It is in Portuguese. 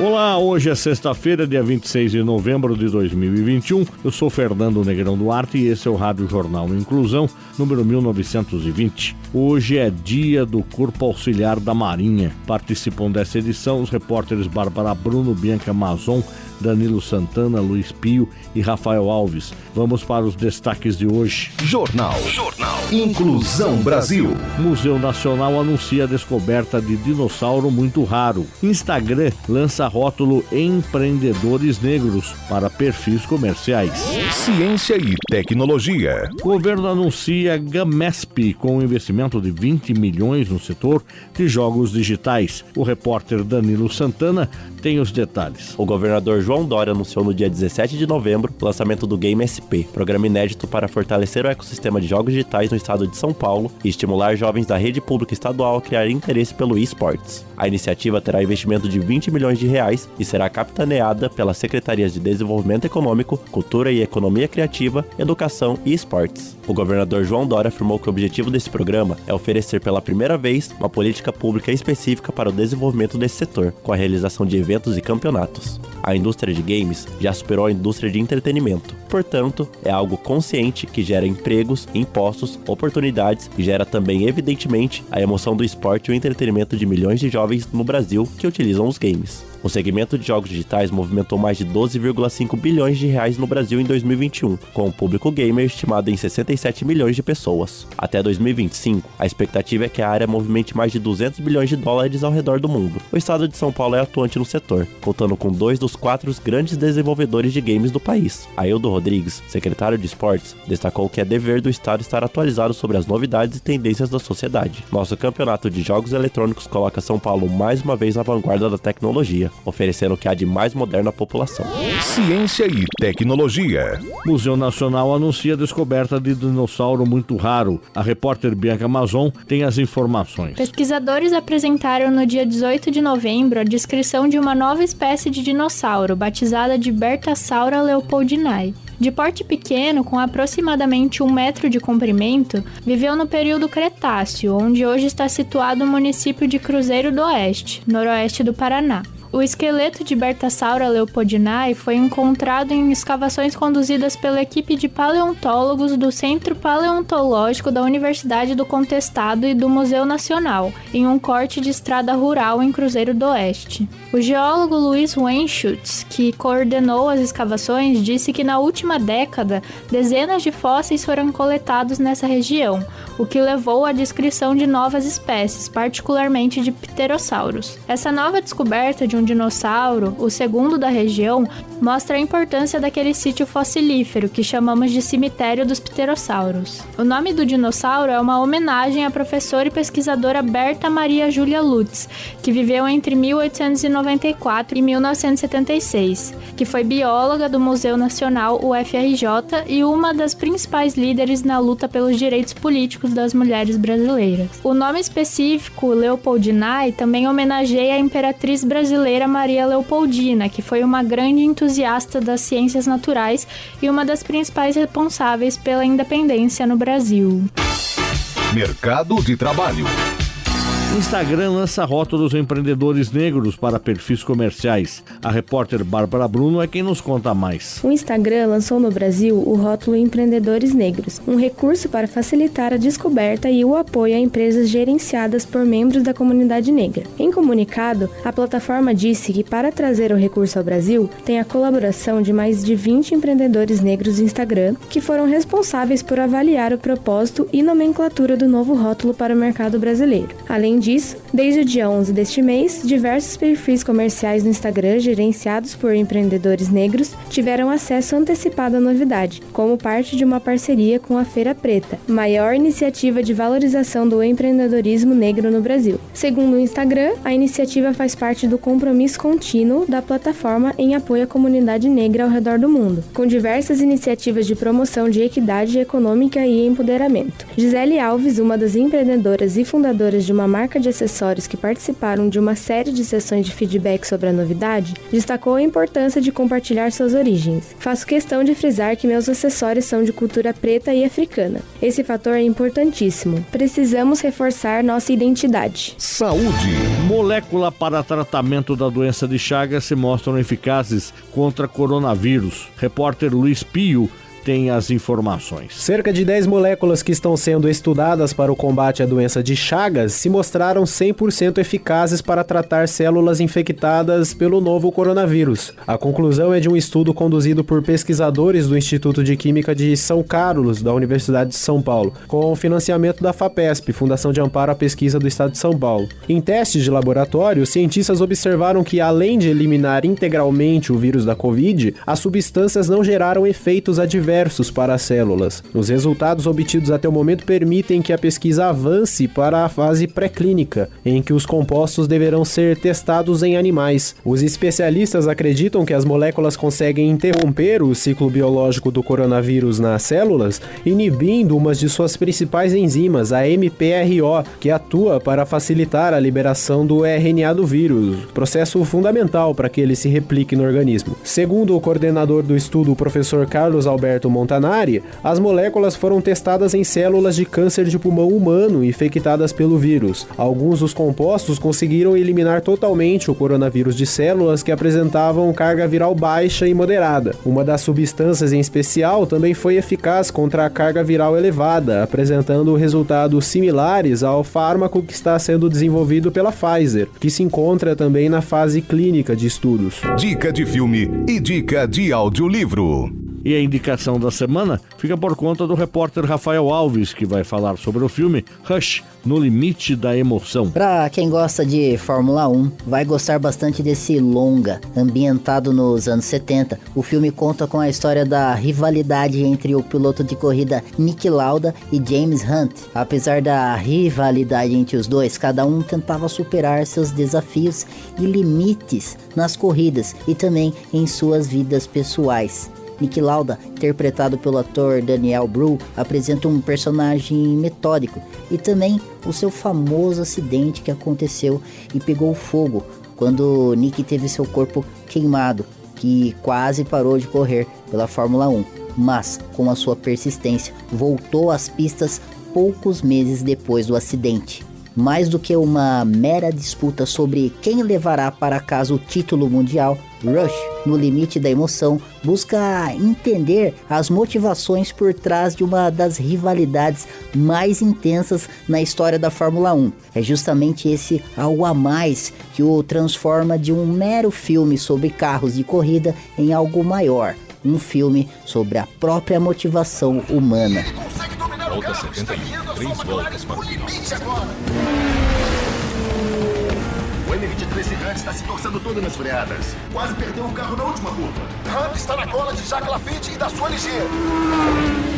Olá, hoje é sexta-feira, dia 26 de novembro de 2021. Eu sou Fernando Negrão Duarte e esse é o Rádio Jornal Inclusão, número 1920. Hoje é dia do Corpo Auxiliar da Marinha. Participam dessa edição os repórteres Bárbara Bruno, Bianca Mazon, Danilo Santana, Luiz Pio e Rafael Alves. Vamos para os destaques de hoje. Jornal. Jornal. Inclusão Brasil. Museu Nacional anuncia a descoberta de dinossauro muito raro. Instagram lança rótulo Empreendedores Negros para perfis comerciais. Ciência e tecnologia. Governo anuncia Gamesp com investimento de 20 milhões no setor de jogos digitais. O repórter Danilo Santana tem os detalhes. O governador João Dória anunciou no dia 17 de novembro o lançamento do Game SP, programa inédito para fortalecer o ecossistema de jogos digitais no estado de São Paulo e estimular jovens da rede pública estadual a criar interesse pelo esportes. A iniciativa terá investimento de 20 milhões de reais e será capitaneada pelas secretarias de Desenvolvimento Econômico, Cultura e Economia Criativa, Educação e Esportes. O governador João Dória afirmou que o objetivo desse programa é oferecer pela primeira vez uma política pública específica para o desenvolvimento desse setor, com a realização de eventos e campeonatos. A indústria de games já superou a indústria de entretenimento. Portanto, é algo consciente que gera empregos, impostos, oportunidades e gera também, evidentemente, a emoção do esporte e o entretenimento de milhões de jovens no Brasil que utilizam os games. O segmento de jogos digitais movimentou mais de 12,5 bilhões de reais no Brasil em 2021, com o público gamer estimado em 67 milhões de pessoas. Até 2025, a expectativa é que a área movimente mais de 200 bilhões de dólares ao redor do mundo. O estado de São Paulo é atuante no setor, contando com dois dos quatro grandes desenvolvedores de games do país. Aildo Rodrigues, secretário de esportes, destacou que é dever do estado estar atualizado sobre as novidades e tendências da sociedade. Nosso campeonato de jogos eletrônicos coloca São Paulo mais uma vez na vanguarda da tecnologia oferecendo o que há de mais moderno à população. Ciência e tecnologia. Museu Nacional anuncia a descoberta de dinossauro muito raro. A repórter Bianca Mazon tem as informações. Pesquisadores apresentaram no dia 18 de novembro a descrição de uma nova espécie de dinossauro, batizada de Bertasaura leopoldinae. De porte pequeno, com aproximadamente um metro de comprimento, viveu no período Cretáceo, onde hoje está situado o município de Cruzeiro do Oeste, noroeste do Paraná. O esqueleto de Bertasaura leopoldinae foi encontrado em escavações conduzidas pela equipe de paleontólogos do Centro Paleontológico da Universidade do Contestado e do Museu Nacional, em um corte de estrada rural em Cruzeiro do Oeste. O geólogo Luiz Wenschutz, que coordenou as escavações, disse que na última década dezenas de fósseis foram coletados nessa região, o que levou à descrição de novas espécies, particularmente de pterossauros. Essa nova descoberta de um dinossauro, o segundo da região, mostra a importância daquele sítio fossilífero que chamamos de cemitério dos pterossauros. O nome do dinossauro é uma homenagem à professora e pesquisadora Berta Maria Júlia Lutz, que viveu entre 1894 e 1976, que foi bióloga do Museu Nacional UFRJ e uma das principais líderes na luta pelos direitos políticos das mulheres brasileiras. O nome específico, Leopoldinae, também homenageia a imperatriz brasileira Maria Leopoldina, que foi uma grande entusiasta das ciências naturais e uma das principais responsáveis pela independência no Brasil. Mercado de trabalho. Instagram lança rótulos empreendedores negros para perfis comerciais. A repórter Bárbara Bruno é quem nos conta mais. O Instagram lançou no Brasil o rótulo Empreendedores Negros, um recurso para facilitar a descoberta e o apoio a empresas gerenciadas por membros da comunidade negra. Em comunicado, a plataforma disse que para trazer o recurso ao Brasil, tem a colaboração de mais de 20 empreendedores negros do Instagram, que foram responsáveis por avaliar o propósito e nomenclatura do novo rótulo para o mercado brasileiro. Além Além disso, desde o dia 11 deste mês, diversos perfis comerciais no Instagram gerenciados por empreendedores negros tiveram acesso antecipado à novidade, como parte de uma parceria com a Feira Preta, maior iniciativa de valorização do empreendedorismo negro no Brasil. Segundo o Instagram, a iniciativa faz parte do compromisso contínuo da plataforma em apoio à comunidade negra ao redor do mundo, com diversas iniciativas de promoção de equidade econômica e empoderamento. Gisele Alves, uma das empreendedoras e fundadoras de uma marca de acessórios que participaram de uma série de sessões de feedback sobre a novidade, destacou a importância de compartilhar suas origens. Faço questão de frisar que meus acessórios são de cultura preta e africana. Esse fator é importantíssimo. Precisamos reforçar nossa identidade. Saúde. Molécula para tratamento da doença de Chagas se mostram eficazes contra coronavírus. Repórter Luiz Pio tem as informações. Cerca de 10 moléculas que estão sendo estudadas para o combate à doença de Chagas se mostraram 100% eficazes para tratar células infectadas pelo novo coronavírus. A conclusão é de um estudo conduzido por pesquisadores do Instituto de Química de São Carlos, da Universidade de São Paulo, com financiamento da FAPESP, Fundação de Amparo à Pesquisa do Estado de São Paulo. Em testes de laboratório, cientistas observaram que, além de eliminar integralmente o vírus da Covid, as substâncias não geraram efeitos adversos para as células. Os resultados obtidos até o momento permitem que a pesquisa avance para a fase pré-clínica, em que os compostos deverão ser testados em animais. Os especialistas acreditam que as moléculas conseguem interromper o ciclo biológico do coronavírus nas células, inibindo uma de suas principais enzimas, a MPRO, que atua para facilitar a liberação do RNA do vírus, processo fundamental para que ele se replique no organismo. Segundo o coordenador do estudo, o professor Carlos Alberto Montanari, as moléculas foram testadas em células de câncer de pulmão humano infectadas pelo vírus. Alguns dos compostos conseguiram eliminar totalmente o coronavírus de células que apresentavam carga viral baixa e moderada. Uma das substâncias em especial também foi eficaz contra a carga viral elevada, apresentando resultados similares ao fármaco que está sendo desenvolvido pela Pfizer, que se encontra também na fase clínica de estudos. Dica de filme e dica de audiolivro. E a indicação da semana fica por conta do repórter Rafael Alves, que vai falar sobre o filme Rush no limite da emoção. Para quem gosta de Fórmula 1, vai gostar bastante desse longa, ambientado nos anos 70. O filme conta com a história da rivalidade entre o piloto de corrida Nick Lauda e James Hunt. Apesar da rivalidade entre os dois, cada um tentava superar seus desafios e limites nas corridas e também em suas vidas pessoais. Nick Lauda, interpretado pelo ator Daniel Bru, apresenta um personagem metódico e também o seu famoso acidente que aconteceu e pegou fogo quando Nick teve seu corpo queimado, que quase parou de correr pela Fórmula 1, mas com a sua persistência voltou às pistas poucos meses depois do acidente. Mais do que uma mera disputa sobre quem levará para casa o título mundial, Rush, no limite da emoção, busca entender as motivações por trás de uma das rivalidades mais intensas na história da Fórmula 1. É justamente esse algo a mais que o transforma de um mero filme sobre carros de corrida em algo maior, um filme sobre a própria motivação humana. Volta 71, três voltas para o final. O M23 Hunt está se torcendo todo nas freadas. Quase perdeu o carro na última curva. Hunt está na cola de Jacques Lafitte e da sua LG.